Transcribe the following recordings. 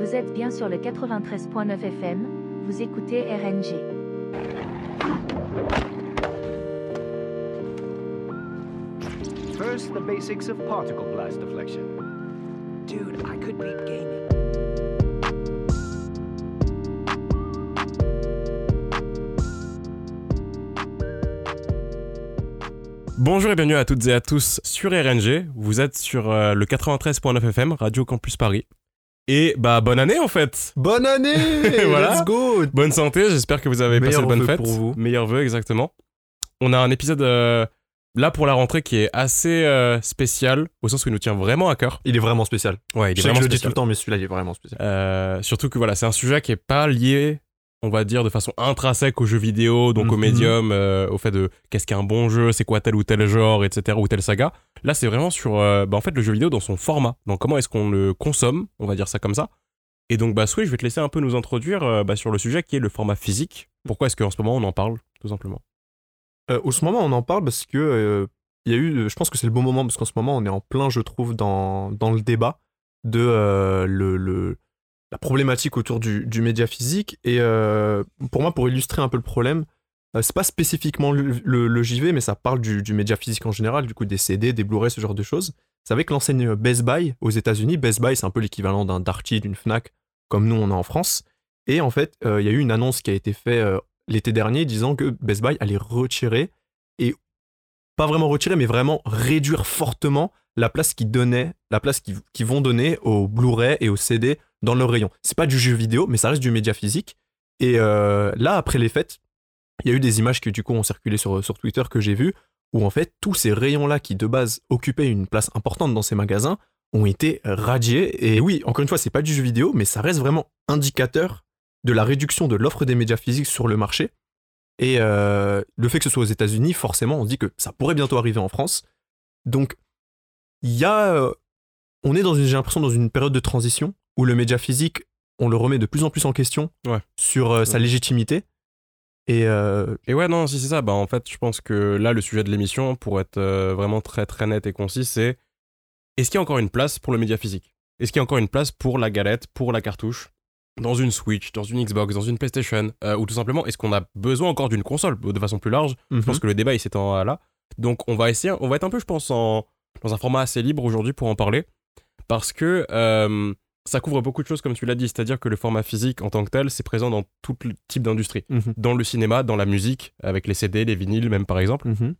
Vous êtes bien sur le 93.9 FM, vous écoutez RNG. First, the basics of particle blast deflection. Dude, I could beat gaming. Bonjour et bienvenue à toutes et à tous sur RNG. Vous êtes sur euh, le 93.9 FM, Radio Campus Paris. Et bah bonne année en fait. Bonne année Voilà. Let's go Bonne santé, j'espère que vous avez passé Meilleurs de bonnes vœux fêtes. pour vous. Meilleurs vœux exactement. On a un épisode euh, là pour la rentrée qui est assez euh, spécial au sens où il nous tient vraiment à cœur. Il est vraiment spécial. Ouais, il Je est que vraiment je le dis tout le temps, mais celui-là, il est vraiment spécial. Euh, surtout que voilà, c'est un sujet qui est pas lié, on va dire, de façon intrinsèque aux jeux vidéo, donc au Mhm. médium, euh, au fait de qu'est-ce qu'un bon jeu, c'est quoi tel ou tel genre, etc., ou telle saga. Là, c'est vraiment sur, euh, bah, en fait, le jeu vidéo dans son format. Donc, comment est-ce qu'on le consomme, on va dire ça comme ça. Et donc, bah, Sway, je vais te laisser un peu nous introduire euh, bah, sur le sujet qui est le format physique. Pourquoi est-ce qu'en ce moment on en parle, tout simplement? Au ce moment, on en parle parce que il y a eu, je pense que c'est le bon moment parce qu'en ce moment, on est en plein, je trouve, dans, dans le débat de le, le- la problématique autour du, du média physique. Et euh, pour moi, pour illustrer un peu le problème, euh, c'est pas spécifiquement le, le- JV, mais ça parle du, du média physique en général, du coup des CD, des Blu-ray, ce genre de choses. C'est avec l'enseigne Best Buy aux États-Unis. Best Buy, c'est un peu l'équivalent d'un Darty, d'une Fnac, comme nous on a en France. Et en fait, euh, il y a eu une annonce qui a été faite euh, l'été dernier disant que Best Buy allait retirer, et pas vraiment retirer, mais vraiment réduire fortement la place qu'ils donnaient, la place qu'ils vont donner aux Blu-ray et aux CD dans leur rayon. C'est pas du jeu vidéo, mais ça reste du média physique. Et euh, là, après les fêtes, il y a eu des images qui du coup ont circulé sur, Twitter que j'ai vues, où en fait tous ces rayons-là qui de base occupaient une place importante dans ces magasins ont été radiés. Et oui, encore une fois, c'est pas du jeu vidéo, mais ça reste vraiment indicateur de la réduction de l'offre des médias physiques sur le marché. Et euh, le fait que ce soit aux États-Unis, forcément, on dit que ça pourrait bientôt arriver en France. Donc, il y a. euh, on est dans une période de transition où le média physique, on le remet de plus en plus en question Ouais. sur euh, sa légitimité. Et euh, Et ouais, non, si c'est ça, bah en fait, je pense que là, le sujet de l'émission, pour être euh, vraiment très très net et concis, c'est est-ce qu'il y a encore une place pour le média physique? Est-ce qu'il y a encore une place pour la galette, pour la cartouche dans une Switch, dans une Xbox, dans une PlayStation, euh, ou tout simplement, est-ce qu'on a besoin encore d'une console de façon plus large? Je pense que le débat il s'étend là. Donc on va essayer, on va être un peu, je pense, en, dans un format assez libre aujourd'hui pour en parler, parce que ça couvre beaucoup de choses comme tu l'as dit, c'est-à-dire que le format physique en tant que tel, c'est présent dans tout le type d'industrie Mhm. dans le cinéma, dans la musique, avec les CD, les vinyles même par exemple. Mhm.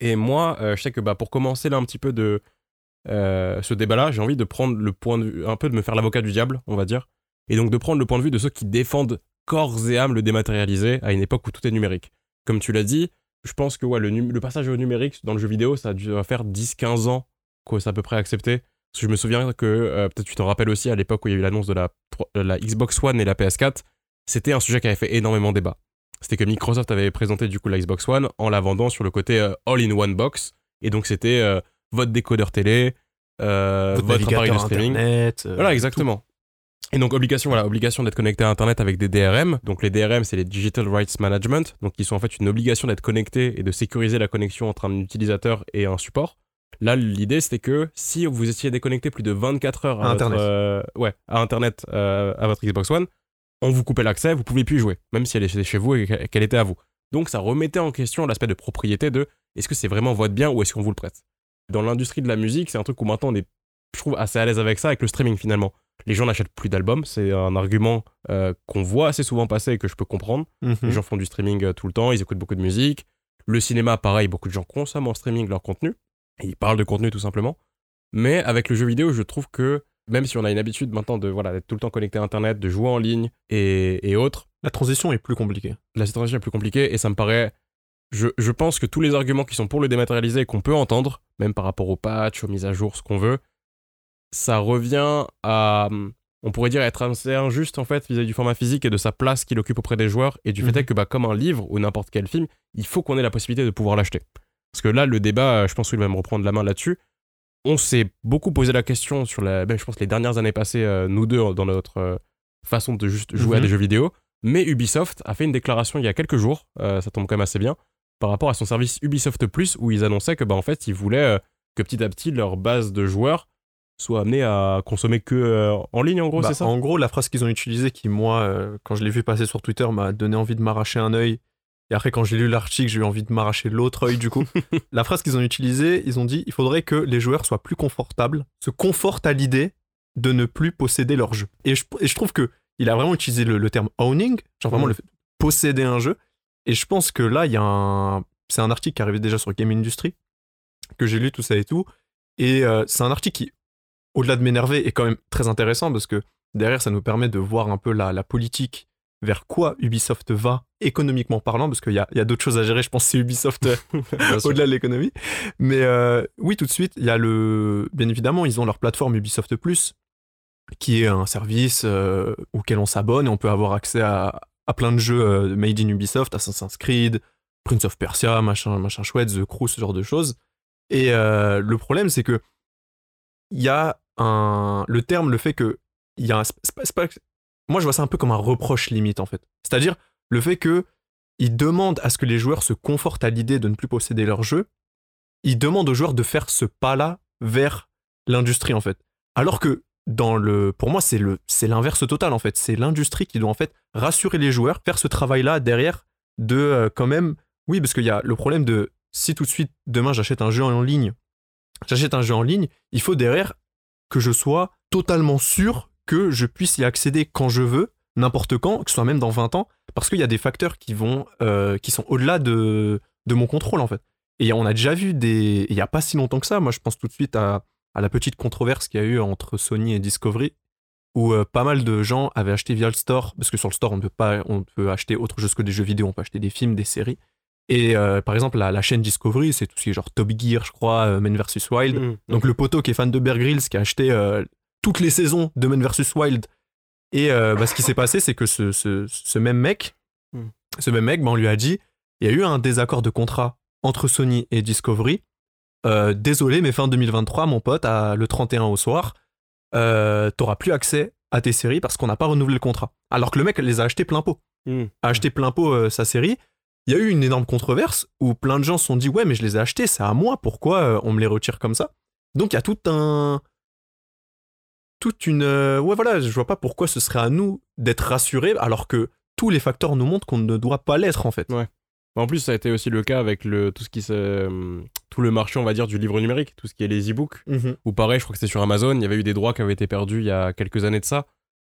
Et moi, euh, je sais que bah, pour commencer là un petit peu de euh, ce débat-là, j'ai envie de prendre le point de vue, un peu de me faire l'avocat du diable, on va dire, et donc de prendre le point de vue de ceux qui défendent corps et âme le dématérialisé à une époque où tout est numérique. Comme tu l'as dit, je pense que ouais, le, passage au numérique dans le jeu vidéo, ça a dû faire 10-15 ans que c'est à peu près accepté. Parce que je me souviens que, euh, peut-être tu t'en rappelles aussi, à l'époque où il y a eu l'annonce de la, euh, la Xbox One et la PS4, c'était un sujet qui avait fait énormément débat. C'était que Microsoft avait présenté du coup la Xbox One en la vendant sur le côté euh, all-in-one box. Et donc c'était euh, votre décodeur télé, Votre, votre, appareil de streaming. Internet, Voilà, exactement. Et donc obligation, voilà, obligation d'être connecté à Internet avec des DRM. Donc les DRM, c'est les Digital Rights Management, donc qui sont en fait une obligation d'être connecté et de sécuriser la connexion entre un utilisateur et un support. Là, l'idée c'était que si vous étiez déconnecté plus de 24 heures à, À votre, Internet. euh, ouais, à Internet, euh, à votre Xbox One, on vous coupait l'accès, vous pouviez plus y jouer, même si elle était chez vous et qu'elle était à vous. Donc ça remettait en question l'aspect de propriété de est-ce que c'est vraiment votre bien ou est-ce qu'on vous le prête? Dans l'industrie de la musique, c'est un truc où maintenant on est, je trouve, assez à l'aise avec ça, avec le streaming finalement les gens n'achètent plus d'albums. C'est un argument euh, qu'on voit assez souvent passer et que je peux comprendre. Mhm. Les gens font du streaming tout le temps, ils écoutent beaucoup de musique. Le cinéma, pareil, beaucoup de gens consomment en streaming leur contenu. Et ils parlent de contenu tout simplement. Mais avec le jeu vidéo, je trouve que même si on a une habitude maintenant de voilà d'être tout le temps connecté à Internet, de jouer en ligne et, et autres, La transition est plus compliquée. la situation est plus compliquée et ça me paraît. Je, je pense que tous les arguments qui sont pour le dématérialiser et qu'on peut entendre, même par rapport aux patchs, aux mises à jour, ce qu'on veut, ça revient à. On pourrait dire être assez injuste en fait vis-à-vis du format physique et de sa place qu'il occupe auprès des joueurs et du fait Mhm. est que bah, comme un livre ou n'importe quel film, il faut qu'on ait la possibilité de pouvoir l'acheter. Parce que là, le débat, euh, je pense qu'il va me reprendre la main là-dessus. On s'est beaucoup posé la question sur la, ben, je pense les dernières années passées, euh, nous deux, dans notre euh, façon de juste jouer à Mhm. des jeux vidéo. Mais Ubisoft a fait une déclaration il y a quelques jours, euh, ça tombe quand même assez bien, par rapport à son service Ubisoft Plus, où ils annonçaient que bah, en fait, ils voulaient que petit à petit leur base de joueurs soient amenés à consommer que en ligne, en gros, Bah, c'est ça? En gros, la phrase qu'ils ont utilisée, qui moi, quand je l'ai vu passer sur Twitter, m'a donné envie de m'arracher un œil. Et après, quand j'ai lu l'article, j'ai eu envie de m'arracher l'autre œil du coup. la phrase qu'ils ont utilisée, ils ont dit il faudrait que les joueurs soient plus confortables, se confortent à l'idée de ne plus posséder leur jeu. Et je, et je trouve que il a vraiment utilisé le, le terme owning, genre vraiment Mhm. le fait de posséder un jeu. Et je pense que là, il y a un. C'est un article qui arrivait déjà sur Game Industry, que j'ai lu tout ça et tout. Et euh, c'est un article qui, au-delà de m'énerver, est quand même très intéressant parce que derrière, ça nous permet de voir un peu la, la politique vers quoi Ubisoft va, économiquement parlant, parce qu'il y a, d'autres choses à gérer, je pense, c'est Ubisoft au-delà de l'économie. Mais euh, oui, tout de suite, il y a le. Bien évidemment, ils ont leur plateforme Ubisoft Plus, qui est un service euh, auquel on s'abonne et on peut avoir accès à, à plein de jeux euh, made in Ubisoft, Assassin's Creed, Prince of Persia, machin, machin chouette, The Crew, ce genre de choses. Et le problème, c'est que il y a un. Le terme, le fait que. Il y a un. c'est pas- moi, je vois ça un peu comme un reproche limite, en fait. C'est-à-dire le fait que ils demandent à ce que les joueurs se confortent à l'idée de ne plus posséder leur jeu. Ils demandent aux joueurs de faire ce pas-là vers l'industrie, en fait. Alors que dans le, pour moi, c'est l'inverse total, en fait. C'est l'industrie qui doit en fait rassurer les joueurs, faire ce travail-là derrière de euh, quand même, oui, parce qu'il y a le problème de si tout de suite demain j'achète un jeu en ligne, j'achète un jeu en ligne, il faut derrière que je sois totalement sûr que je puisse y accéder quand je veux, n'importe quand, que ce soit même dans 20 ans, parce qu'il y a des facteurs qui vont, euh, qui sont au-delà de, de mon contrôle en fait. Et on a déjà vu des, il y a pas si longtemps que ça, moi je pense tout de suite à, à la petite controverse qu'il y a eu entre Sony et Discovery, où euh, pas mal de gens avaient acheté via le store, parce que sur le store on ne peut pas, on peut acheter autre chose que des jeux vidéo, on peut acheter des films, des séries. Et euh, par exemple la, la chaîne Discovery, c'est tout ce qui est genre Top Gear, je crois, Men vs Wild. Mhm. Donc le poteau qui est fan de Bear Grylls, qui a acheté euh, toutes les saisons de Men vs Wild. Et euh, bah, ce qui s'est passé, c'est que ce, ce- ce même mec, Hmm. ce même mec, bah, on lui a dit, il y a eu un désaccord de contrat entre Sony et Discovery. Euh, désolé, mais fin 2023, mon pote, à le 31 au soir, euh, t'auras plus accès à tes séries parce qu'on n'a pas renouvelé le contrat. Alors que le mec les a achetés plein pot Mhm. a acheté plein pot euh, sa série. Il y a eu une énorme controverse où plein de gens se sont dit ouais mais je les ai achetés, c'est à moi, pourquoi on me les retire comme ça? Donc il y a tout un toute une euh, ouais voilà, je vois pas pourquoi ce serait à nous d'être rassurés alors que tous les facteurs nous montrent qu'on ne doit pas l'être en fait. Ouais. En plus, ça a été aussi le cas avec le, tout ce qui se, euh, tout le marché, on va dire, du livre numérique, tout ce qui est les e-books. Ou pareil, je crois que c'était sur Amazon, il y avait eu des droits qui avaient été perdus il y a quelques années de ça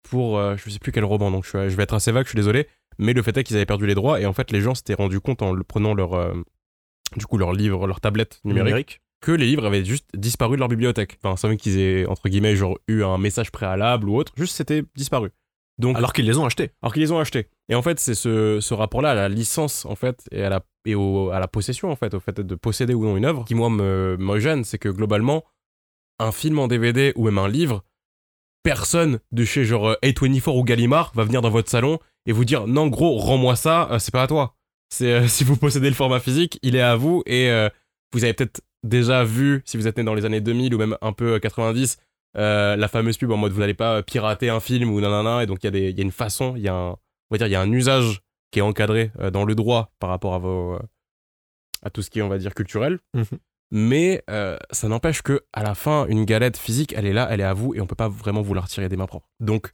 pour, euh, je sais plus quel roman, donc je, vais être assez vague, je suis désolé. Mais le fait est qu'ils avaient perdu les droits et en fait, les gens s'étaient rendus compte en le prenant leur, euh, du coup, leur livre, leur tablette numérique, que les livres avaient juste disparu de leur bibliothèque. Enfin, sans même qu'ils aient, entre guillemets, genre eu un message préalable ou autre, juste c'était disparu. Donc, Alors qu'ils les ont achetés. alors qu'ils les ont achetés. Et en fait, c'est ce, ce rapport-là à la licence, en fait, et, à la, et au- à la possession, en fait, au fait de posséder ou non une œuvre, qui, moi, me, me gêne. C'est que, globalement, un film en DVD ou même un livre, personne de chez, genre, euh, A24 ou Gallimard va venir dans votre salon et vous dire, non, gros, rends-moi ça, euh, c'est pas à toi. C'est, euh, si vous possédez le format physique, il est à vous, et euh, vous avez peut-être déjà vu, si vous êtes né dans les années 2000 ou même un peu euh, 90, euh, la fameuse pub en mode vous n'allez pas pirater un film ou nanana, et donc il y, a y une façon, il y a un, on va dire, il y a un usage qui est encadré euh, dans le droit par rapport à vos, euh, à tout ce qui est, on va dire, culturel. Mhm. Mais euh, ça n'empêche que à la fin, une galette physique, elle est là, elle est à vous, et on peut pas vraiment vous la retirer des mains propres. Donc,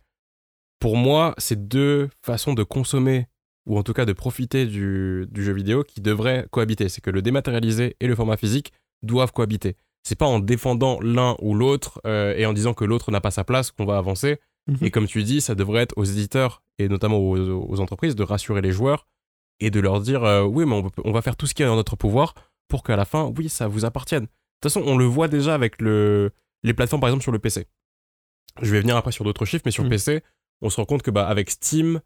pour moi, c'est deux façons de consommer ou en tout cas de profiter du, du jeu vidéo qui devraient cohabiter. C'est que le dématérialisé et le format physique doivent cohabiter. C'est pas en défendant l'un ou l'autre euh, et en disant que l'autre n'a pas sa place qu'on va avancer. Mhm. Et comme tu dis, ça devrait être aux éditeurs et notamment aux, aux entreprises de rassurer les joueurs et de leur dire euh, oui, mais on, peut- on va faire tout ce qui est en notre pouvoir pour qu'à la fin, oui, ça vous appartienne. De toute façon, on le voit déjà avec le, les plateformes, par exemple, sur le PC. Je vais venir après sur d'autres chiffres, mais sur Mhm. PC, on se rend compte que bah, avec Steam,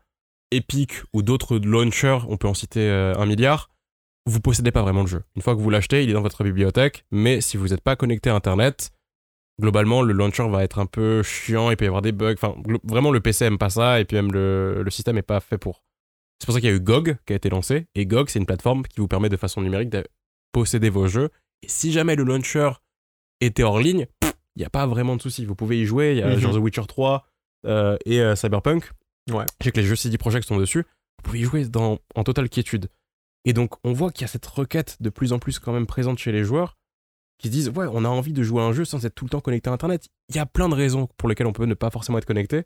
Epic ou d'autres launchers, on peut en citer euh, un milliard, vous possédez pas vraiment le jeu. Une fois que vous l'achetez, il est dans votre bibliothèque, mais si vous n'êtes pas connecté à Internet, globalement, le launcher va être un peu chiant, il peut y avoir des bugs. Enfin, vraiment, le PC aime pas ça, et puis même le, le système est pas fait pour. C'est pour ça qu'il y a eu GOG qui a été lancé, et GOG, c'est une plateforme qui vous permet de façon numérique de posséder vos jeux. Et si jamais le launcher était hors ligne, il n'y a pas vraiment de souci. Vous pouvez y jouer, il y a Mhm. genre The Witcher 3 euh, et euh, Cyberpunk. Ouais. Je sais que les jeux CD Projekt sont dessus. Vous pouvez y jouer dans, en totale quiétude. Et donc, on voit qu'il y a cette requête de plus en plus quand même présente chez les joueurs qui se disent ouais, on a envie de jouer à un jeu sans être tout le temps connecté à Internet. Il y a plein de raisons pour lesquelles on peut ne pas forcément être connecté.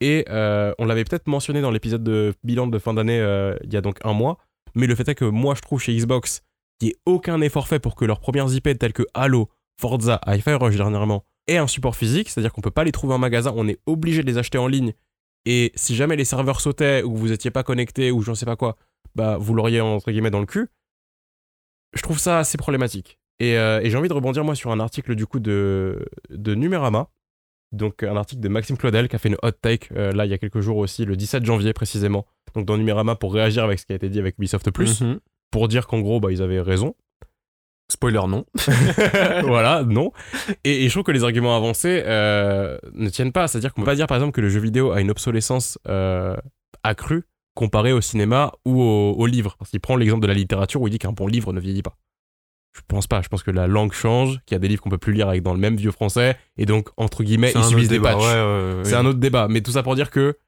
Et euh, on l'avait peut-être mentionné dans l'épisode de bilan de fin d'année euh, il y a donc un mois. Mais le fait est que moi, je trouve chez Xbox qu'il n'y ait aucun effort fait pour que leurs premières IP telles que Halo, Forza, Hi-Fi Rush dernièrement aient un support physique. C'est-à-dire qu'on peut pas les trouver en magasin, on est obligé de les acheter en ligne. Et si jamais les serveurs sautaient ou vous étiez pas connecté ou je ne sais pas quoi, bah vous l'auriez entre guillemets dans le cul. Je trouve ça assez problématique. Et, euh, et j'ai envie de rebondir moi sur un article du coup de, de Numérama, donc un article de Maxime Claudel qui a fait une hot take euh, là il y a quelques jours aussi, le 17 janvier précisément, donc dans Numérama pour réagir avec ce qui a été dit avec Ubisoft Plus, Mhm. pour dire qu'en gros bah, ils avaient raison. Spoiler, non. voilà, non. Et, et je trouve que les arguments avancés euh, ne tiennent pas. C'est-à-dire qu'on peut pas dire par exemple que le jeu vidéo a une obsolescence accrue comparée au cinéma ou au, au livre. Parce qu'il prend l'exemple de la littérature où il dit qu'un bon livre ne vieillit pas. Je pense pas. Je pense que la langue change, qu'il y a des livres qu'on peut plus lire avec dans le même vieux français, et donc entre guillemets ils subissent des patchs. Ouais, ouais, ouais, C'est un autre débat. Mais tout ça pour dire que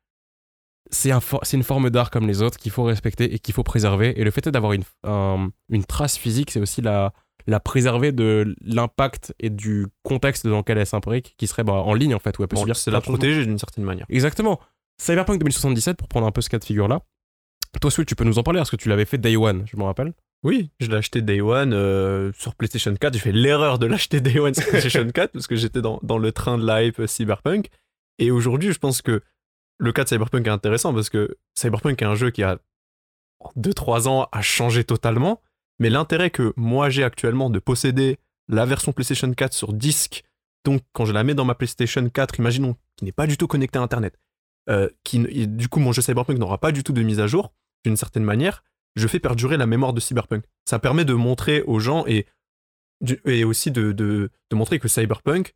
c'est un for- une forme d'art comme les autres qu'il faut respecter et qu'il faut préserver. Et le fait d'avoir une, un- une trace physique, c'est aussi la, la préserver de l'impact et du contexte dans lequel elle s'imbrique, qui serait bah, en ligne en fait, où elle peut Bon, subir c'est la protéger d'une certaine manière. Exactement. Cyberpunk 2077, pour prendre un peu ce cas de figure là. Toi, Switch, tu peux nous en parler parce que tu l'avais fait Day One, je me rappelle. Oui, je l'ai acheté Day One euh, sur PlayStation 4. J'ai fait l'erreur de l'acheter Day One sur PlayStation 4 parce que j'étais dans, dans le train de la hype euh, Cyberpunk. Et aujourd'hui, je pense que le cas de Cyberpunk est intéressant parce que Cyberpunk est un jeu qui a 2-3 ans a changé totalement. Mais l'intérêt que moi j'ai actuellement de posséder la version PlayStation 4 sur disque, donc quand je la mets dans ma PlayStation 4, imaginons, qui n'est pas du tout connectée à Internet, euh, qui, et du coup mon jeu Cyberpunk n'aura pas du tout de mise à jour, d'une certaine manière, je fais perdurer la mémoire de Cyberpunk. Ça permet de montrer aux gens et, et aussi de, de- de montrer que Cyberpunk,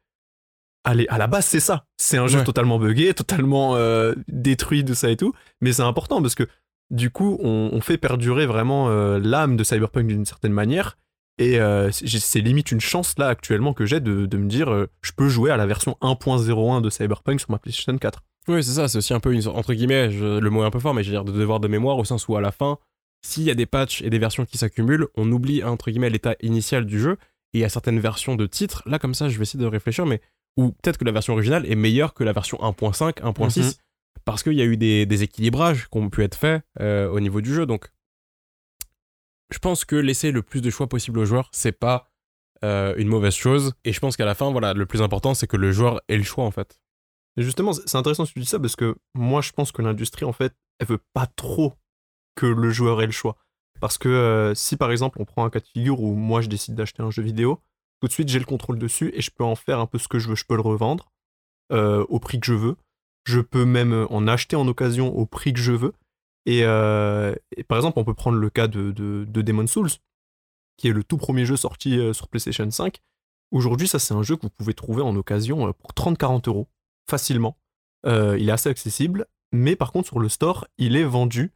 allez, à la base, c'est ça. C'est un jeu Ouais. totalement buggé, totalement euh, détruit, de ça et tout. Mais c'est important parce que du coup, on, on fait perdurer vraiment euh, l'âme de Cyberpunk d'une certaine manière. Et euh, c'est limite une chance là actuellement que j'ai de, de me dire je peux jouer à la version 1.01 de Cyberpunk sur ma PlayStation 4. Oui, c'est ça, c'est aussi un peu une sorte- entre guillemets, je- le mot est un peu fort, mais je veux dire de devoir de mémoire au sens où à la fin, s'il y a des patchs et des versions qui s'accumulent, on oublie entre guillemets l'état initial du jeu et il y a certaines versions de titres, là comme ça, je vais essayer de réfléchir, mais où peut-être que la version originale est meilleure que la version 1.5, 1.6, Mhm. parce qu'il y a eu des, des équilibrages qui ont pu être faits euh, au niveau du jeu. Donc, je pense que laisser le plus de choix possible aux joueurs, c'est pas euh, une mauvaise chose. Et je pense qu'à la fin, voilà, le plus important, c'est que le joueur ait le choix en fait. Justement, c'est intéressant que tu dis ça parce que moi, je pense que l'industrie, en fait, elle veut pas trop que le joueur ait le choix. Parce que euh, si par exemple, on prend un cas de figure où moi, je décide d'acheter un jeu vidéo, tout de suite, j'ai le contrôle dessus et je peux en faire un peu ce que je veux. Je peux le revendre euh, au prix que je veux. Je peux même en acheter en occasion au prix que je veux. Et, euh, par exemple, on peut prendre le cas de, de, de Demon's Souls, qui est le tout premier jeu sorti euh, sur PlayStation 5. Aujourd'hui, ça, c'est un jeu que vous pouvez trouver en occasion euh, pour 30-40 euros facilement. Euh, il est assez accessible, mais par contre sur le store, il est vendu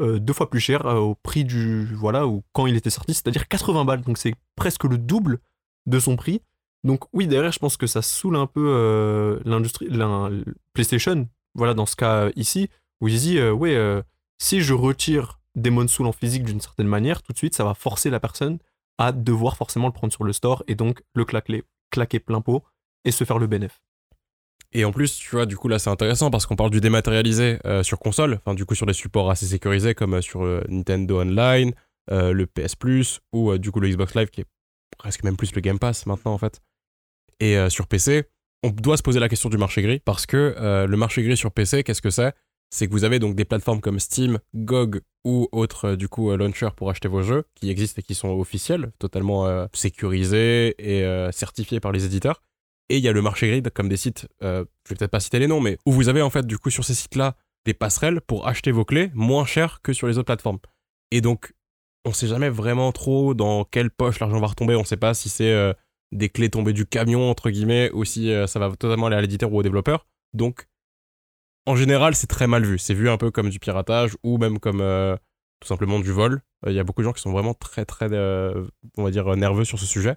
euh, deux fois plus cher euh, au prix du voilà ou quand il était sorti, c'est-à-dire 80 balles. Donc c'est presque le double de son prix. Donc oui, derrière, je pense que ça saoule un peu l'industrie, l'in- PlayStation. Voilà dans ce cas ici où il dit ouais, si je retire Demon's Soul en physique d'une certaine manière, tout de suite, ça va forcer la personne à devoir forcément le prendre sur le store et donc le claquer, claquer plein pot et se faire le bénéf. Et en plus, tu vois, du coup, là, c'est intéressant parce qu'on parle du dématérialisé euh, sur console, enfin, du coup, sur des supports assez sécurisés comme euh, sur euh, Nintendo Online, euh, le PS Plus ou du coup le Xbox Live qui est presque même plus le Game Pass maintenant, en fait. Et sur PC, on doit se poser la question du marché gris parce que le marché gris sur PC, qu'est-ce que c'est? C'est que vous avez donc des plateformes comme Steam, GOG ou autres, du coup, launchers pour acheter vos jeux qui existent et qui sont officiels, totalement sécurisés et certifiés par les éditeurs. Et il y a le marché grid, comme des sites, euh, je vais peut-être pas citer les noms, mais où vous avez en fait du coup sur ces sites-là des passerelles pour acheter vos clés moins cher que sur les autres plateformes. Et donc, on sait jamais vraiment trop dans quelle poche l'argent va retomber. On sait pas si c'est euh, des clés tombées du camion, entre guillemets, ou si euh, ça va totalement aller à l'éditeur ou au développeur. Donc, en général, c'est très mal vu. C'est vu un peu comme du piratage ou même comme euh, tout simplement du vol. Il y a beaucoup de gens qui sont vraiment très, très, on va dire, nerveux sur ce sujet.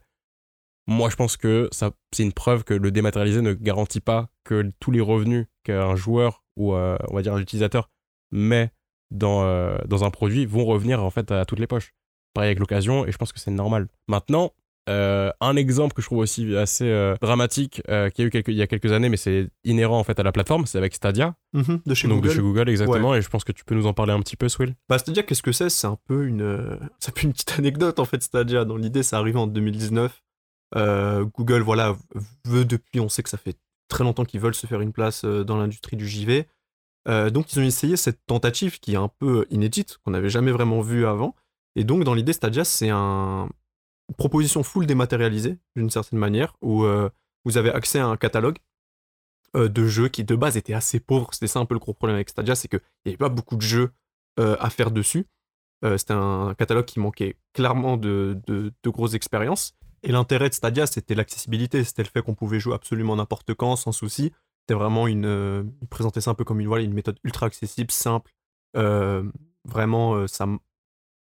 Moi, je pense que ça, c'est une preuve que le dématérialisé ne garantit pas que tous les revenus qu'un joueur ou, euh, on va dire, un utilisateur met dans, euh, dans un produit vont revenir en fait à toutes les poches. Pareil avec l'occasion, et je pense que c'est normal. Maintenant, Euh, un exemple que je trouve aussi assez euh, dramatique, euh, qu'il y a eu quelques, il y a quelques années, mais c'est inhérent en fait à la plateforme, c'est avec Stadia, Mhm, de chez donc Google. de chez Google exactement, et je pense que tu peux nous en parler un petit peu, Swill. Bah, Stadia, qu'est-ce que c'est? C'est un peu une, c'est un peu une petite anecdote en fait. Stadia, dans l'idée, ça arrive en 2019. Euh, Google, voilà, veut depuis, on sait que ça fait très longtemps qu'ils veulent se faire une place euh, dans l'industrie du JV. Euh, donc, ils ont essayé cette tentative qui est un peu inédite, qu'on n'avait jamais vraiment vue avant. Et donc, dans l'idée, Stadia, c'est un... une proposition full dématérialisée, d'une certaine manière, où vous avez accès à un catalogue de jeux qui, de base, était assez pauvre. C'était ça un peu le gros problème avec Stadia, c'est qu'il n'y avait pas beaucoup de jeux à faire dessus. C'était un catalogue qui manquait clairement de, de, de grosses expériences. Et l'intérêt de Stadia, c'était l'accessibilité, c'était le fait qu'on pouvait jouer absolument n'importe quand, sans souci. C'était vraiment une. Euh, il présentait ça un peu comme une, voilà, une méthode ultra accessible, simple, euh, vraiment euh, ça,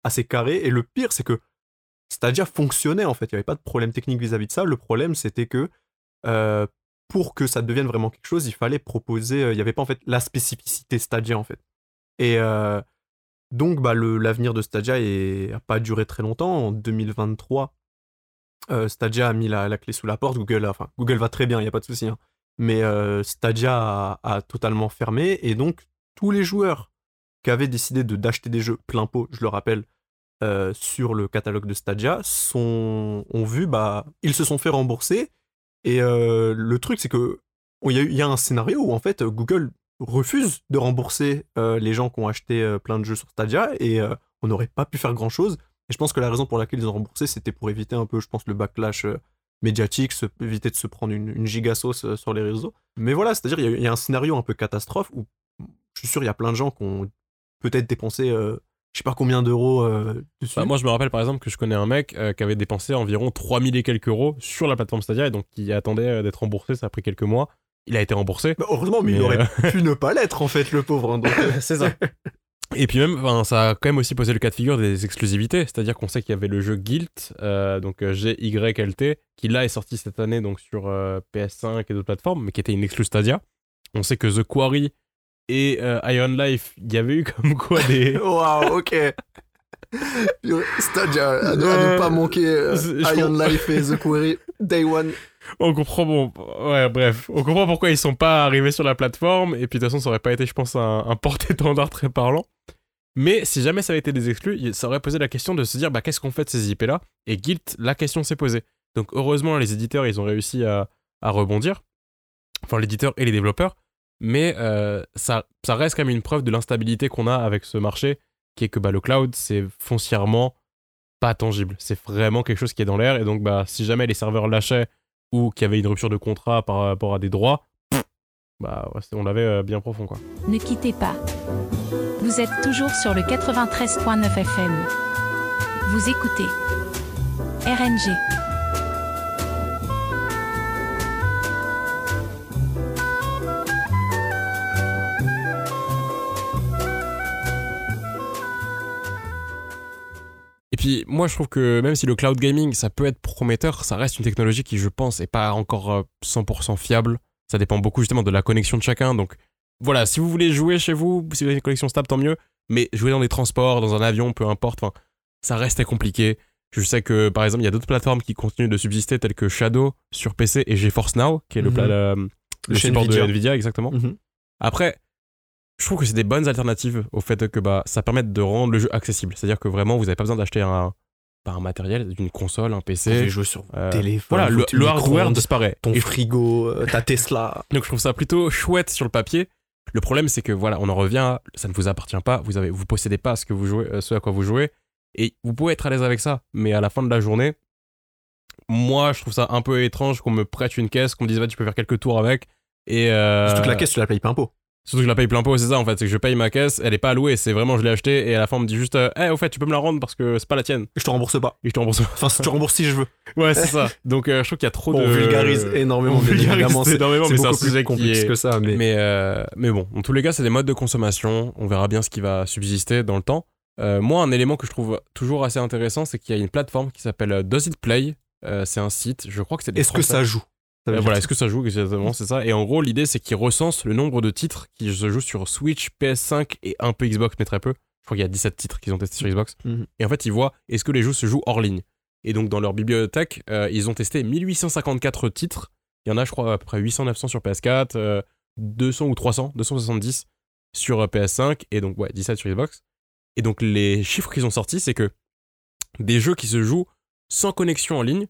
assez carré. Et le pire, c'est que Stadia fonctionnait en fait. Il n'y avait pas de problème technique vis-à-vis de ça. Le problème, c'était que pour que ça devienne vraiment quelque chose, il fallait proposer. il n'y avait pas en fait la spécificité Stadia en fait. Et donc, bah, l'avenir de Stadia n'a pas duré très longtemps. En 2023, euh, Stadia a mis la, clé sous la porte. Google, enfin, Google va très bien, il n'y a pas de souci. hein. Mais euh, Stadia a, totalement fermé. Et donc, tous les joueurs qui avaient décidé de d'acheter des jeux plein pot, je le rappelle, euh, sur le catalogue de Stadia, ont vu, bah, ils se sont fait rembourser. Et le truc, c'est que il y, y a un scénario où en fait Google refuse de rembourser les gens qui ont acheté plein de jeux sur Stadia et on n'aurait pas pu faire grand chose. Et je pense que la raison pour laquelle ils ont remboursé, c'était pour éviter un peu, je pense, le backlash euh, médiatique, se- éviter de se prendre une, une giga sauce euh, sur les réseaux. Mais voilà, c'est-à-dire il y a- il y, a un scénario un peu catastrophe où je suis sûr il y a plein de gens qui ont peut-être dépensé euh, je sais pas combien d'euros euh, dessus. Bah, moi, je me rappelle par exemple que je connais un mec euh, qui avait dépensé environ 3000 et quelques euros sur la plateforme Stadia et donc qui attendait d'être remboursé. Ça a pris quelques mois. Il a été remboursé. Bah, heureusement, mais, il aurait pu ne pas l'être en fait, le pauvre. hein, C'est ça. Et puis même, enfin, ça a quand même aussi posé le cas de figure des exclusivités, c'est-à-dire qu'on sait qu'il y avait le jeu Guilt, euh, donc euh, G-Y-L-T, qui là est sorti cette année donc sur euh, PS5 et d'autres plateformes, mais qui était une exclus Stadia. On sait que The Quarry et euh, Iron Life, il y avait eu comme quoi des... Waouh, ok. Stadia, à, ne- pas manquer Iron. Life et The Quarry, Day One. On comprend, bon, ouais, bref, on comprend pourquoi ils sont pas arrivés sur la plateforme, et puis de toute façon, ça aurait pas été, je pense, un, un porte-étendard très parlant. Mais si jamais ça avait été des exclus, ça aurait posé la question de se dire, bah, qu'est-ce qu'on fait de ces IP-là Et Guilt, la question s'est posée. Donc, heureusement, les éditeurs, ils ont réussi à, à rebondir. Enfin, l'éditeur et les développeurs. Mais euh, ça, ça reste quand même une preuve de l'instabilité qu'on a avec ce marché, qui est que bah, le cloud, c'est foncièrement pas tangible. C'est vraiment quelque chose qui est dans l'air. Et donc, bah, si jamais les serveurs lâchaient ou qu'il y avait une rupture de contrat par rapport à des droits, bah, on l'avait euh, bien profond, quoi. Ne quittez pas. Vous êtes toujours sur le 93.9 FM. Vous écoutez RNG. Puis, moi, je trouve que même si le cloud gaming, ça peut être prometteur, ça reste une technologie qui, je pense, est pas encore euh, 100% fiable. Ça dépend beaucoup justement de la connexion de chacun. Donc, voilà, si vous voulez jouer chez vous, si vous avez une connexion stable, tant mieux. Mais jouer dans des transports, dans un avion, peu importe, enfin, ça reste compliqué. Je sais que, par exemple, il y a d'autres plateformes qui continuent de subsister, telles que Shadow sur PC et GeForce Now, qui est le, pla- le, le Chez support Nvidia. de Nvidia, exactement. Mhm. Après, je trouve que c'est des bonnes alternatives au fait que bah, ça permette de rendre le jeu accessible. C'est-à-dire que vraiment, vous n'avez pas besoin d'acheter un, matériel, une console, un PC. jouer sur euh, téléphone, Voilà, le, hardware disparaît. ton Et frigo, euh, ta Tesla. donc je trouve ça plutôt chouette sur le papier. Le problème, c'est que voilà, on en revient, à, ça ne vous appartient pas, vous avez, vous possédez pas ce que vous jouez, euh, ce à quoi vous jouez, et vous pouvez être à l'aise avec ça. Mais à la fin de la journée, moi, je trouve ça un peu étrange qu'on me prête une caisse, qu'on me dise va, tu peux faire quelques tours avec, et euh, Surtout que la caisse, tu la payes pas impôt. Surtout que je la paye plein pot, c'est ça en fait, c'est que je paye ma caisse, elle est pas allouée, c'est vraiment je l'ai achetée et à la fin on me dit juste, Eh, au fait tu peux me la rendre parce que c'est pas la tienne Et je te rembourse pas. et je te rembourse. Enfin, si tu rembourses si je veux. ouais, c'est ça. Donc euh, je trouve qu'il y a trop de. on vulgarise énormément, On vulgarise. C'est énormément, mais c'est un sujet complexe est- que ça. Mais, Mais, euh, mais bon, en tous les cas, c'est des modes de consommation. On verra bien ce qui va subsister dans le temps. Euh, moi, un élément que je trouve toujours assez intéressant, c'est qu'il y a une plateforme qui s'appelle Does It Play? C'est un site, je crois que c'est des est-ce que ça joue? Euh, voilà, est-ce que ça joue exactement C'est ça? Et en gros, l'idée, c'est qu'il recense le nombre de titres qui se jouent sur Switch, PS5 et un peu Xbox, mais très peu. Je crois qu'il y a 17 titres qu'ils ont testés sur Xbox. Mhm. Et en fait, il voit est-ce que les jeux se jouent hors ligne? Et donc, dans leur bibliothèque, euh, ils ont testé 1854 titres. Il y en a, je crois, à peu près 800-900 sur PS4, euh, 200 ou 300, 270 sur euh, PS5, et donc, ouais, 17 sur Xbox. Et donc, les chiffres qu'ils ont sortis, c'est que des jeux qui se jouent sans connexion en ligne,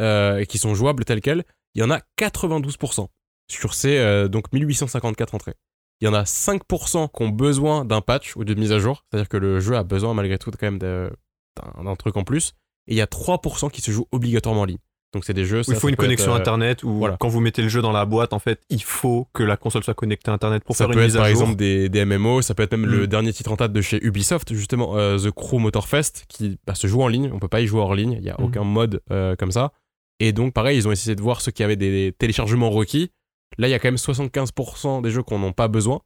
euh, et qui sont jouables tels quels, il y en a 92% sur ces euh, donc 1854 entrées. Il y en a 5% qui ont besoin d'un patch ou d'une mise à jour, c'est-à-dire que le jeu a besoin malgré tout quand même d'un truc en plus. Et il y a 3% qui se jouent obligatoirement en ligne. Donc c'est des jeux. Ça, il faut ça une peut être, connexion euh, internet ou voilà. quand vous mettez le jeu dans la boîte, en fait, il faut que la console soit connectée à internet pour ça faire peut une être mise à par jour. exemple des, des MMO, ça peut être même le Mm. dernier titre en tête de chez Ubisoft, justement euh, The Crew Motorfest, qui bah, se joue en ligne. On peut pas y jouer hors ligne, il y a Mm. aucun mode euh, comme ça. Et donc pareil, ils ont essayé de voir ceux qui avaient des téléchargements requis. Là, il y a quand même 75% des jeux qu'on n'a pas besoin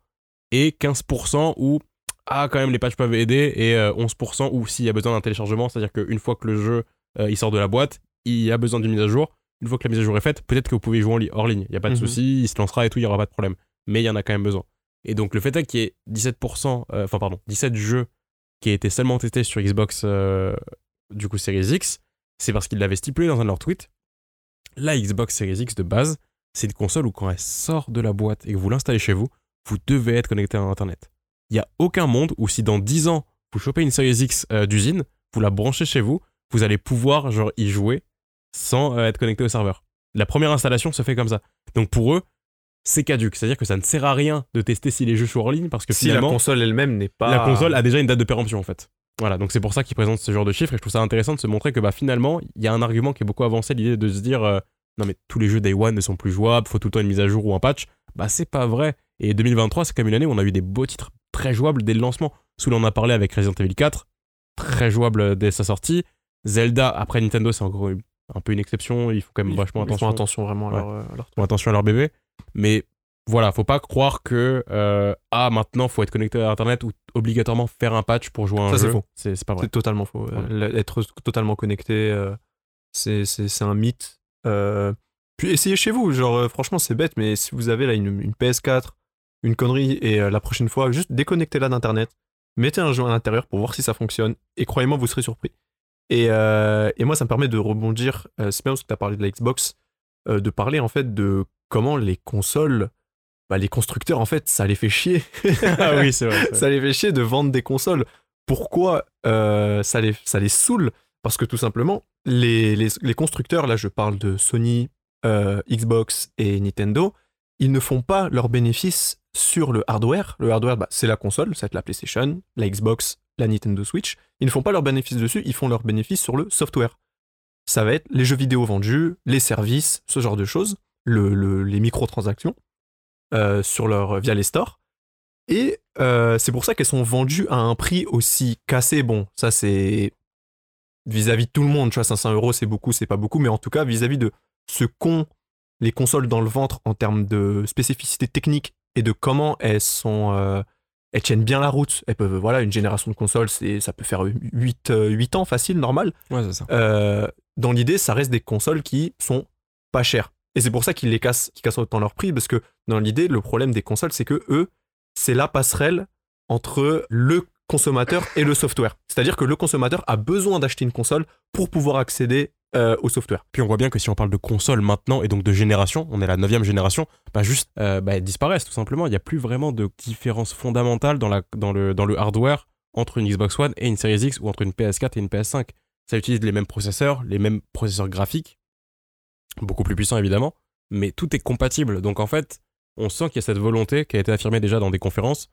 et 15% où ah quand même les patchs peuvent aider et euh, 11% où s'il y a besoin d'un téléchargement, c'est-à-dire qu'une fois que le jeu euh, il sort de la boîte, il y a besoin d'une mise à jour. Une fois que la mise à jour est faite, peut-être que vous pouvez jouer en li- hors ligne. Il n'y a pas de Mhm. souci, il se lancera et tout, il n'y aura pas de problème. Mais il y en a quand même besoin. Et donc le fait est qu'il y ait 17%, euh, enfin pardon, 17 jeux qui aient été seulement testés sur Xbox, euh, du coup Series X, c'est parce qu'ils l'avaient stipulé dans un de leurs tweets. La Xbox Series X de base, c'est une console où quand elle sort de la boîte et que vous l'installez chez vous, vous devez être connecté à Internet. Il n'y a aucun monde où si dans 10 ans, vous chopez une Series X euh, d'usine, vous la branchez chez vous, vous allez pouvoir genre y jouer sans euh, être connecté au serveur. La première installation se fait comme ça. Donc pour eux, c'est caduque. C'est-à-dire que ça ne sert à rien de tester si les jeux sont hors ligne parce que Si la console elle-même n'est pas. la console a déjà une date de péremption en fait. Voilà, donc c'est pour ça qu'ils présentent ce genre de chiffres et je trouve ça intéressant de se montrer que bah, finalement, il y a un argument qui est beaucoup avancé, l'idée de se dire euh, non mais tous les jeux Day One ne sont plus jouables, faut tout le temps une mise à jour ou un patch. Bah c'est pas vrai. Et 2023, c'est comme une année où on a eu des beaux titres très jouables dès le lancement. Sous on en a parlé avec Resident Evil 4, très jouable dès sa sortie. Zelda, après Nintendo, c'est encore un peu une exception, il faut quand même Ils- vachement ils font attention. attention vraiment à Ouais. leur, euh, à leur font attention à leur bébé. Mais voilà, faut pas croire que euh, ah maintenant faut être connecté à internet ou obligatoirement faire un patch pour jouer à un Ça, c'est jeu. faux. C'est c'est pas vrai. C'est totalement faux. Euh, Être totalement connecté, euh, c'est un mythe. Euh, puis essayez chez vous. Genre, franchement, c'est bête, mais si vous avez là une, une PS4, une connerie, et la prochaine fois, juste déconnectez-la d'Internet, mettez un jeu à l'intérieur pour voir si ça fonctionne, et croyez-moi, vous serez surpris. Et, et moi, ça me permet de rebondir, c'est bien parce que tu as parlé de la Xbox, de parler en fait de comment les consoles, bah, les constructeurs, en fait, ça les fait chier. ah oui, c'est vrai. ça les fait chier de vendre des consoles. Pourquoi euh, ça, les, ça les saoule? Parce que tout simplement, les, les, les constructeurs, là je parle de Sony, euh, Xbox et Nintendo, ils ne font pas leurs bénéfices sur le hardware. Le hardware, bah, c'est la console, ça va être la PlayStation, la Xbox, la Nintendo Switch. Ils ne font pas leurs bénéfices dessus, ils font leurs bénéfices sur le software. Ça va être les jeux vidéo vendus, les services, ce genre de choses, le, le- les microtransactions euh, sur leur, via les stores. Et euh, c'est pour ça qu'elles sont vendues à un prix aussi cassé. Bon, ça c'est vis-à-vis de tout le monde. Tu vois, 500 euros c'est beaucoup, c'est pas beaucoup, mais en tout cas vis-à-vis de ce qu'ont les consoles dans le ventre en termes de spécificité technique et de comment elles sont, euh, elles tiennent bien la route. Elles peuvent, voilà, une génération de consoles, c'est, ça peut faire 8, 8 ans facile, normal. Ouais, c'est ça. Euh, dans l'idée, ça reste des consoles qui sont pas chères. Et c'est pour ça qu'ils les cassent, qu'ils cassent autant leur prix, parce que dans l'idée, le problème des consoles, c'est que eux, c'est la passerelle entre le consommateur et le software. C'est-à-dire que le consommateur a besoin d'acheter une console pour pouvoir accéder euh, au software. Puis on voit bien que si on parle de console maintenant et donc de génération, on est la neuvième génération, bah juste euh, bah, elles disparaissent tout simplement. Il n'y a plus vraiment de différence fondamentale dans, dans, le, dans le hardware entre une Xbox One et une Series X ou entre une PS4 et une PS5. Ça utilise les mêmes processeurs, les mêmes processeurs graphiques, beaucoup plus puissants évidemment, mais tout est compatible. Donc en fait, on sent qu'il y a cette volonté qui a été affirmée déjà dans des conférences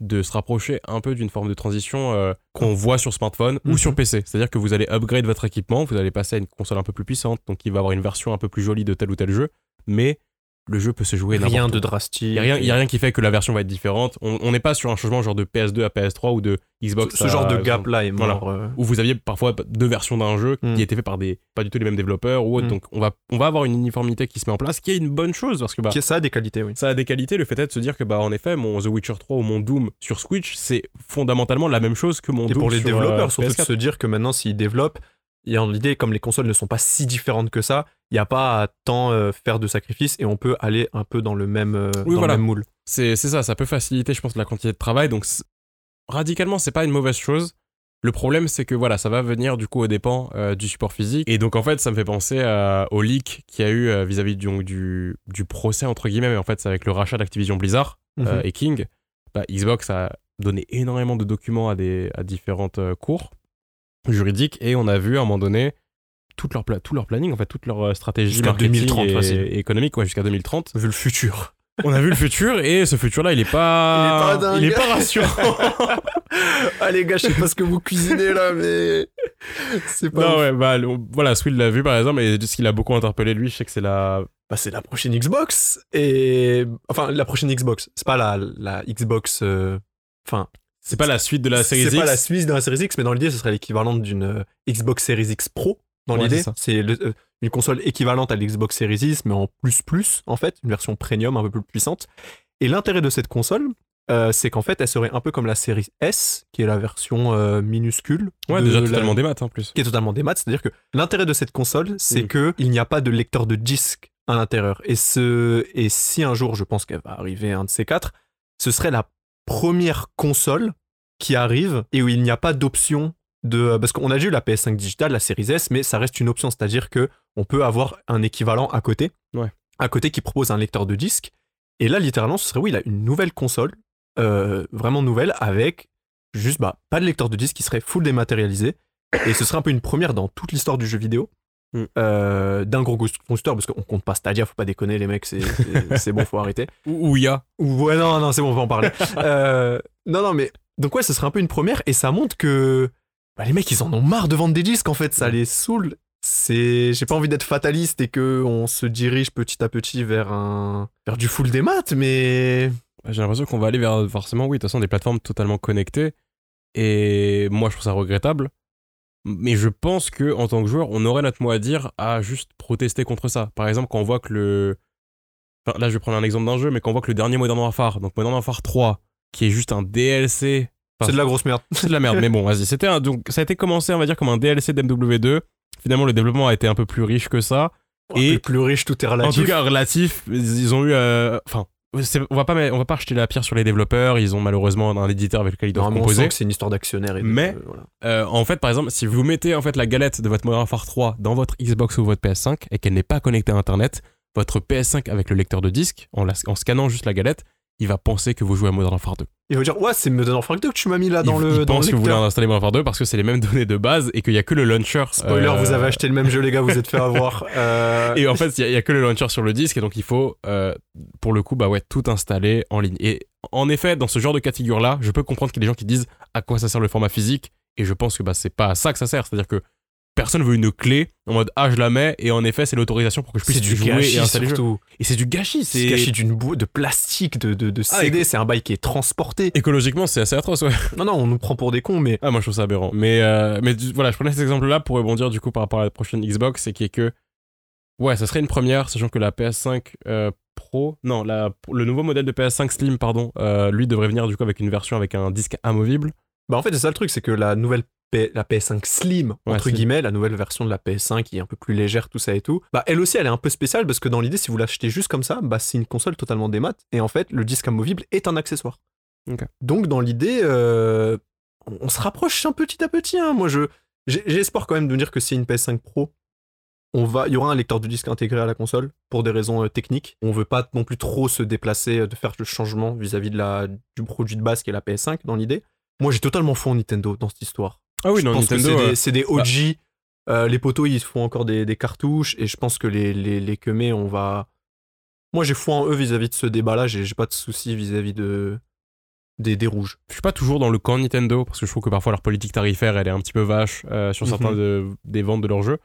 de se rapprocher un peu d'une forme de transition euh, qu'on voit sur smartphone ou sur PC. C'est-à-dire que vous allez upgrade votre équipement, vous allez passer à une console un peu plus puissante, donc il va avoir une version un peu plus jolie de tel ou tel jeu, mais le jeu peut se jouer Rien de où. drastique. Il n'y a, rien- il y a rien qui fait que la version va être différente. On n'est pas sur un changement genre de PS2 à PS3 ou de Xbox Ce à- genre de gap-là est Voilà. mort. euh. où vous aviez parfois deux versions d'un jeu Mm. qui étaient fait par des pas du tout les mêmes développeurs ou autre. Mm. Donc on va, on va avoir une uniformité qui se met en place, qui est une bonne chose parce que bah, Qui- Ça a des qualités, oui. ça a des qualités. Le fait est de se dire que bah en effet mon The Witcher 3 ou mon Doom sur Switch c'est fondamentalement la même chose que mon Et Doom pour les sur, développeurs, euh, surtout de PS4. se dire que maintenant, s'ils développent, y a l'idée, comme les consoles ne sont pas si différentes que ça, il n'y a pas à tant euh, faire de sacrifices et on peut aller un peu dans le même, euh, dans voilà. le même moule. C'est ça, ça peut faciliter, je pense, la quantité de travail. Donc, radicalement, c'est pas une mauvaise chose. Le problème, c'est que voilà, ça va venir du coup aux dépens euh, du support physique. Et donc en fait, ça me fait penser au leak qu'il y a eu euh, vis-à-vis du, du, du procès entre guillemets, mais en fait, c'est avec le rachat d'Activision Blizzard euh, Mhm. et King. Bah, Xbox a donné énormément de documents à, des, à différentes euh, cours juridiques et on a vu à un moment donné toute leur tout leur planning, en fait, toute leur euh, stratégie Jusqu'à marketing 2030, et, facile. et économique, ouais, jusqu'à 2030. Vu le futur. On a vu le futur et ce futur-là, il est pas, Il est pas dingue. il est pas rassurant. ah les gars, je sais pas ce que vous cuisinez là, mais c'est pas. non, ouf. ouais, bah, voilà, Swill l'a vu par exemple, et ce qui l'a beaucoup interpellé, lui, je sais que c'est la. Bah, c'est la prochaine Xbox et enfin la prochaine Xbox. C'est pas la, la Xbox. euh, Enfin, C'est pas la suite de la série X. C'est pas la Suisse de la série X, mais dans l'idée, ce serait l'équivalent d'une euh, Xbox Series X Pro. Dans Ouais, l'idée, c'est euh, une console équivalente à l'Xbox Series X, mais en plus plus, en fait, une version premium un peu plus puissante. Et l'intérêt de cette console, euh, c'est qu'en fait, elle serait un peu comme la série S, qui est la version euh, minuscule. Ouais, de déjà la- totalement des maths en plus. qui est totalement des maths, c'est-à-dire que l'intérêt de cette console, c'est Mm. que il n'y a pas de lecteur de disque à l'intérieur. Et ce, et si un jour, je pense qu'elle va arriver un de ces quatre, ce serait la première console qui arrive et où il n'y a pas d'option de, parce qu'on a déjà eu la PS5 digitale, la série S, mais ça reste une option, c'est-à-dire que on peut avoir un équivalent à côté, Ouais. à côté qui propose un lecteur de disque. Et là, littéralement, ce serait oui, là, une nouvelle console, euh, vraiment nouvelle, avec juste bah, pas de lecteur de disque qui serait full dématérialisé. Et ce serait un peu une première dans toute l'histoire du jeu vidéo. Mm. euh, d'un gros constructeur, parce qu'on compte pas Stadia, faut pas déconner, les mecs, c'est- bon, faut arrêter. Ou il y a. Ou ouais, non, non, c'est bon, on va en parler. Euh, non, non, mais donc ouais, ce serait un peu une première, et ça montre que bah, les mecs, ils en ont marre de vendre des disques, en fait, ça les saoule. C'est, j'ai pas envie d'être fataliste et que on se dirige petit à petit vers un, vers du full des maths, mais J'ai l'impression qu'on va aller vers forcément, oui, de toute façon, des plateformes totalement connectées. Et moi, je trouve ça regrettable. Mais je pense que en tant que joueur, on aurait notre mot à dire à juste protester contre ça. Par exemple, quand on voit que le. Enfin, là, je vais prendre un exemple d'un jeu, mais quand on voit que le dernier Modern Warfare, donc Modern Warfare 3, qui est juste un DLC. Enfin, c'est de la grosse merde. c'est de la merde, mais bon, vas-y. C'était un, donc, ça a été commencé, on va dire, comme un DLC d'MW2. Finalement, le développement a été un peu plus riche que ça. Et Et- plus riche, tout est En relatif. tout cas, relatif, ils ont eu. euh, Enfin, on va pas, on va pas jeter la pierre sur les développeurs. Ils ont malheureusement un éditeur avec lequel ils doivent composer. c'est une histoire d'actionnaire. de- Mais- euh, voilà. Euh, en fait, par exemple, si vous mettez en fait la galette de votre Modern Warfare 3 dans votre Xbox ou votre PS5 et qu'elle n'est pas connectée à Internet, votre PS5 avec le lecteur de disque, en, la- en scannant juste la galette, il va penser que vous jouez à Modern Warfare 2. Il va dire, ouais, c'est Modern Warfare 2 que tu m'as mis là dans il, le, il dans pense le que vous voulez installer Modern Warfare 2 parce que c'est les mêmes données de base et qu'il y a que le launcher. Spoiler, euh, vous avez acheté le même jeu, les gars, vous êtes fait avoir. Euh, Et en fait, il y, y a que le launcher sur le disque, et donc il faut, euh, pour le coup, bah ouais, tout installer en ligne. Et en effet, dans ce genre de cas de figure-là, je peux comprendre qu'il y a des gens qui disent à quoi ça sert le format physique, et je pense que bah, c'est pas à ça que ça sert. C'est-à-dire que personne veut une clé en mode ah, je la mets, et en effet, c'est l'autorisation pour que je puisse du jouer gâchis et installer le jeu. surtout. Et c'est du gâchis, C'est gâchis d'une boue de plastique, de, de, de Ah, CD, c'est un bail qui est transporté. Écologiquement, c'est assez atroce, ouais. Non, non, on nous prend pour des cons, mais Ah, moi je trouve ça aberrant. Mais, euh, mais voilà, je prenais cet exemple-là pour rebondir du coup par rapport à la prochaine Xbox, c'est qui est que, ouais, ça serait une première, sachant que la PS5 euh, Pro, non, la, le nouveau modèle de PS5 Slim, pardon, euh, lui devrait venir du coup avec une version avec un disque amovible. Bah en fait, c'est ça le truc, c'est que la nouvelle P- la PS5 Slim, entre guillemets, la nouvelle version de la PS5 qui est un peu plus légère, tout ça et tout, bah elle aussi, elle est un peu spéciale parce que dans l'idée, si vous l'achetez juste comme ça, bah c'est une console totalement démat et en fait, le disque amovible est un accessoire. Donc dans l'idée, euh, on, se rapproche un petit à petit. hein. Moi, je espoir quand même de me dire que c'est une PS5 Pro. On va, il y aura un lecteur de disque intégré à la console pour des raisons euh, techniques. On veut pas non plus trop se déplacer, euh, de faire le changement vis-à-vis de la du produit de base qui est la PS5 dans l'idée. Moi, j'ai totalement fou en Nintendo dans cette histoire. Ah oui, je non, pense Nintendo. que c'est euh, des, des OG. Euh, les poteaux, ils se font encore des, des cartouches. Et je pense que les, les, les queumés, on va. Moi, j'ai foi en eux vis-à-vis de ce débat-là. J'ai pas de soucis vis-à-vis de. Des, des rouges. je suis pas toujours dans le camp Nintendo parce que je trouve que parfois leur politique tarifaire elle est un petit peu vache euh, sur Mhm. certains de- des ventes de leurs jeux.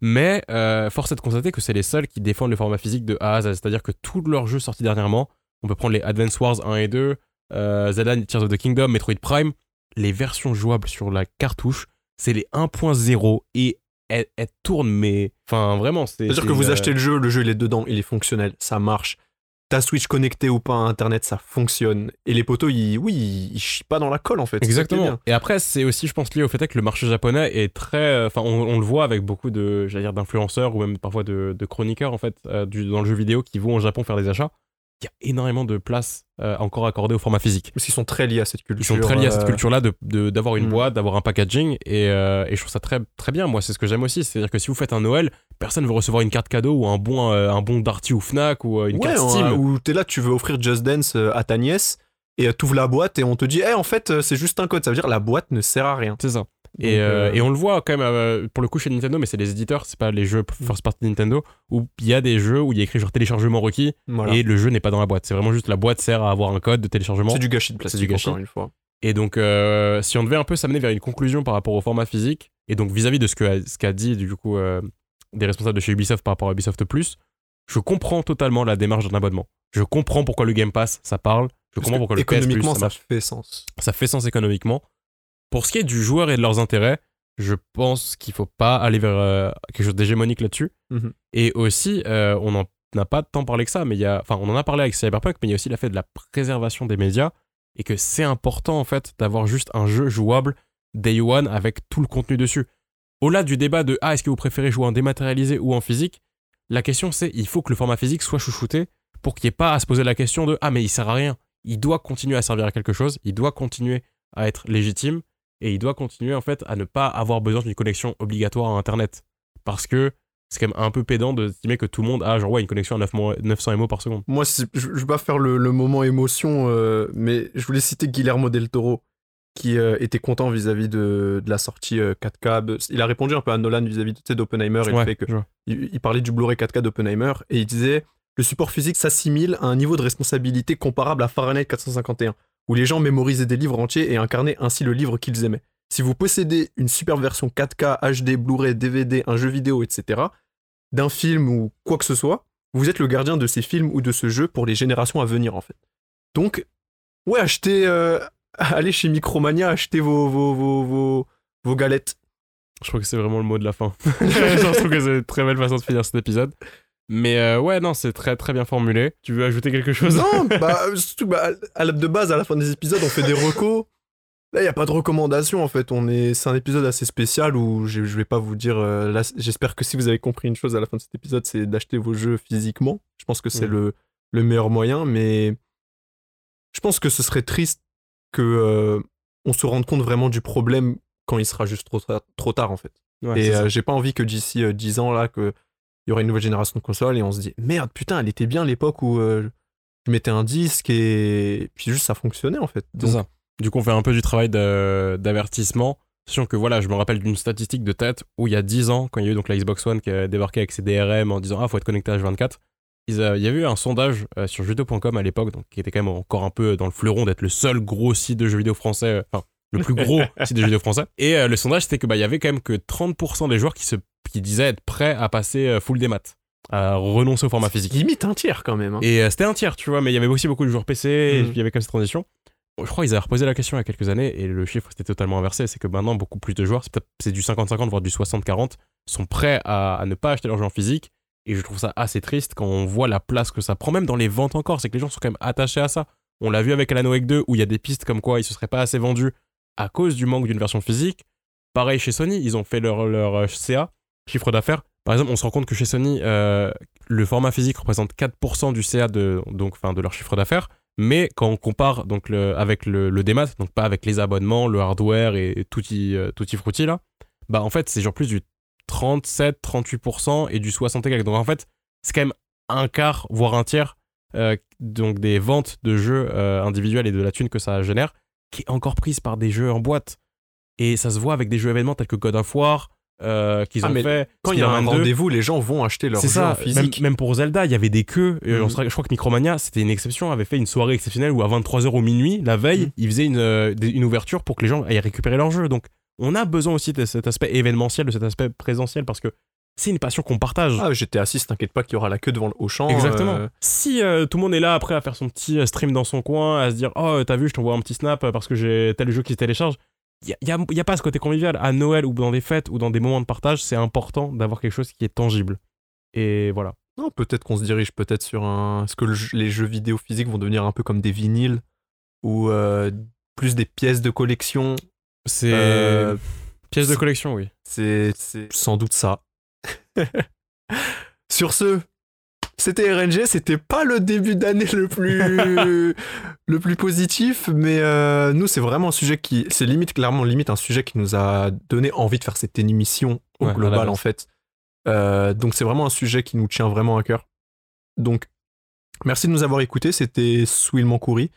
Mais euh, force est de constater que c'est les seuls qui défendent le format physique de A à Z. C'est-à-dire que tous leurs jeux sortis dernièrement, on peut prendre les Advance Wars 1 et 2, euh, Zelda Tears of the Kingdom, Metroid Prime, les versions jouables sur la cartouche, c'est les 1.0 et elles, elles tournent, mais. Enfin, vraiment, c'est. C'est-à-dire c'est que vous achetez le jeu, le jeu il est dedans, il est fonctionnel, ça marche. Ta Switch connectée ou pas à Internet, ça fonctionne. Et les poteaux, ils, oui, ils, chient pas dans la colle en fait. Exactement. Et après, c'est aussi, je pense, lié au fait que le marché japonais est très. euh, Enfin, on, on le voit avec beaucoup de, j'allais dire, d'influenceurs ou même parfois de, de chroniqueurs, en fait, euh, du- dans le jeu vidéo qui vont au Japon faire des achats. Il y a énormément de place euh, encore accordée au format physique. Parce qu'ils sont très liés à cette culture. Ils sont très liés à cette culture-là d'avoir de, d'avoir une Mm. boîte, d'avoir un packaging, et, euh, et je trouve ça très, très bien. Moi, c'est ce que j'aime aussi. C'est-à-dire que si vous faites un Noël, personne ne veut recevoir une carte cadeau ou un bon, euh, un bon Darty ou Fnac ou une Ouais, carte Steam. où t'es là, tu veux offrir Just Dance à ta nièce et t'ouvres la boîte et on te dit, eh, en fait, c'est juste un code. Ça veut dire la boîte ne sert à rien. C'est ça. Et, euh, euh, et on le voit quand même, euh, pour le coup chez Nintendo, mais c'est les éditeurs, c'est pas les jeux Mm. first party Nintendo, où il y a des jeux où il y a écrit genre téléchargement requis voilà. et le jeu n'est pas dans la boîte. C'est vraiment juste la boîte sert à avoir un code de téléchargement. C'est du gâchis de plastique, du gâchis. encore une fois. Et donc, euh, si on devait un peu s'amener vers une conclusion par rapport au format physique, et donc vis-à-vis de ce qu'a ce qu'a dit du coup euh, des responsables de chez Ubisoft par rapport à Ubisoft Plus, je comprends totalement la démarche d'un abonnement. Je comprends pourquoi le Game Pass, ça parle. Je Parce comprends pourquoi le PS Plus, ça ça fait sens. Ça fait sens économiquement. Pour ce qui est du joueur et de leurs intérêts, je pense qu'il faut pas aller vers euh, quelque chose d'hégémonique là-dessus. Mhm. Et aussi, euh, on n'en a pas tant parlé que ça, mais il y a, enfin, on en a parlé avec Cyberpunk, mais il y a aussi la fait de la préservation des médias et que c'est important en fait d'avoir juste un jeu jouable day one avec tout le contenu dessus. Au-delà du débat de ah est-ce que vous préférez jouer en dématérialisé ou en physique, la question c'est il faut que le format physique soit chouchouté pour qu'il n'y ait pas à se poser la question de ah mais il sert à rien. Il doit continuer à servir à quelque chose, il doit continuer à être légitime et il doit continuer en fait à ne pas avoir besoin d'une connexion obligatoire à internet parce que c'est quand même un peu pédant de estimer que tout le monde a genre ouais une connexion à 9 mo- 900 MO par seconde. Moi, je, je vais pas faire le, le moment émotion, euh, mais je voulais citer Guillermo del Toro, qui euh, était content vis-à-vis de, de la sortie euh, 4K. Il a répondu un peu à Nolan vis-à-vis sais, d'Oppenheimer et le Ouais, fait que il, il parlait du Blu-ray 4K d'Oppenheimer et il disait le support physique s'assimile à un niveau de responsabilité comparable à Fahrenheit 451, où les gens mémorisaient des livres entiers et incarnaient ainsi le livre qu'ils aimaient. Si vous possédez une superbe version 4K, HD, Blu-ray, DVD, un jeu vidéo, etc., d'un film ou quoi que ce soit, vous êtes le gardien de ces films ou de ce jeu pour les générations à venir en fait. Donc, ouais, achetez, euh, allez chez Micromania, achetez vos, vos, vos, vos, vos galettes. Je crois que c'est vraiment le mot de la fin. Je trouve que c'est une très belle façon de finir cet épisode. Mais euh, ouais, non, c'est très très bien formulé. Tu veux ajouter quelque chose? Non, bah, surtout, bah, à la- de base, à la fin des épisodes, on fait des recos. Là, il n'y a pas de recommandations en fait. On est, c'est un épisode assez spécial où je, je vais pas vous dire. euh, j'espère que si vous avez compris une chose à la fin de cet épisode, c'est d'acheter vos jeux physiquement. Je pense que c'est Mm. le, le meilleur moyen, mais je pense que ce serait triste que euh, on se rende compte vraiment du problème quand il sera juste trop, tard- trop tard en fait. Ouais, et euh, j'ai pas envie que d'ici euh, 10 ans là que il y aura une nouvelle génération de consoles et on se dit merde putain elle était bien l'époque où euh, je mettais un disque et puis juste ça fonctionnait en fait. C'est ça. Du coup, on fait un peu du travail d'avertissement. Sachant que voilà, je me rappelle d'une statistique de tête où il y a 10 ans, quand il y a eu donc la Xbox One qui a débarqué avec ses DRM en disant Ah, faut être connecté à H24, ils, euh, il y avait eu un sondage euh, sur jeuxvideo.com à l'époque, donc qui était quand même encore un peu dans le fleuron d'être le seul gros site de jeux vidéo français, euh, enfin, le plus gros site de jeux vidéo français. Et euh, le sondage, c'était que bah, il y avait quand même que 30% des joueurs qui, se, qui disaient être prêts à passer euh, full des maths, à renoncer au format physique. limite un tiers quand même. hein. Et euh, c'était un tiers, tu vois, mais il y avait aussi beaucoup de joueurs PC, et Mhm. il y avait comme cette transition. Je crois qu'ils avaient reposé la question il y a quelques années, et le chiffre c'était totalement inversé. C'est que maintenant, beaucoup plus de joueurs, c'est du 50-50, voire du 60-40, sont prêts à, à ne pas acheter leur jeu en physique. Et je trouve ça assez triste quand on voit la place que ça prend, même dans les ventes encore. C'est que les gens sont quand même attachés à ça. On l'a vu avec Alan Wake 2, où il y a des pistes comme quoi ils se seraient pas assez vendus à cause du manque d'une version physique. Pareil chez Sony, ils ont fait leur, leur euh, CA, chiffre d'affaires. Par exemple, on se rend compte que chez Sony, euh, le format physique représente 4% du CA de, donc, enfin, de leur chiffre d'affaires. Mais quand on compare donc, avec le, le démat, donc pas avec les abonnements, le hardware et tutti, euh, tutti frutti là, bah en fait c'est genre plus du 37, 38% et du 60 et. Donc en fait, c'est quand même un quart, voire un tiers euh, donc des ventes de jeux individuels et de la thune que ça génère, qui est encore prise par des jeux en boîte. Et ça se voit avec des jeux événements tels que God of War, euh, qu'ils Ah, ont fait. Quand il y a un Spider-Man 2. rendez-vous, les gens vont acheter leur jeu ça, même, physique. même pour Zelda, il y avait des queues. On Mhm. se- je crois que Micromania, c'était une exception, avait fait une soirée exceptionnelle où à 23h au minuit, la veille, Mhm. ils faisaient une, euh, une ouverture pour que les gens aillent récupérer leur jeu. Donc on a besoin aussi de cet aspect événementiel, de cet aspect présentiel, parce que c'est une passion qu'on partage. Ah, j'étais assis, t'inquiète pas qu'il y aura la queue devant le Auchan. Exactement. euh, Si euh, tout le monde est là après à faire son petit stream dans son coin, à se dire Oh, t'as vu, je t'envoie un petit snap parce que j'ai tel jeu qui se télécharge. Il n'y a, y a pas ce côté convivial. À Noël ou dans des fêtes ou dans des moments de partage, c'est important d'avoir quelque chose qui est tangible. Et voilà. Non, peut-être qu'on se dirige peut-être sur un. Est-ce que le les jeux vidéo physiques vont devenir un peu comme des vinyles ou euh, plus des pièces de collection C'est. Euh, Pièce de collection, oui. C'est sans doute ça. sur ce, c'était RNG, c'était pas le début d'année le plus le plus positif, mais euh, nous c'est vraiment un sujet qui, c'est limite clairement limite un sujet qui nous a donné envie de faire cette émission au Ouais, global en fait. Euh, donc c'est vraiment un sujet qui nous tient vraiment à cœur. Donc merci de nous avoir écoutés. C'était Souil Mancouri.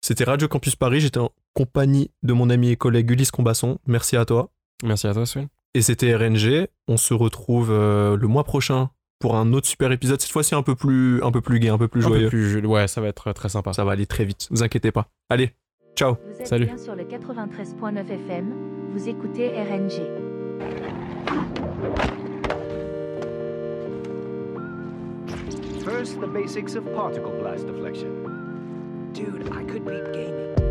C'était Radio Campus Paris. J'étais en compagnie de mon ami et collègue Ulysse Combasson. Merci à toi. Merci à toi, Swen. Et c'était RNG. On se retrouve euh, le mois prochain pour un autre super épisode. Cette fois-ci un peu plus, un peu plus gai, un peu plus Un peu joyeux. plus Ouais, ça va être très sympa. Ça va aller très vite. Vous inquiétez pas. Allez, ciao. Vous êtes Salut. bien sur le 93.9 FM, vous écoutez RNG. First, the basics of particle blast deflection. Dude, I could beat gaming.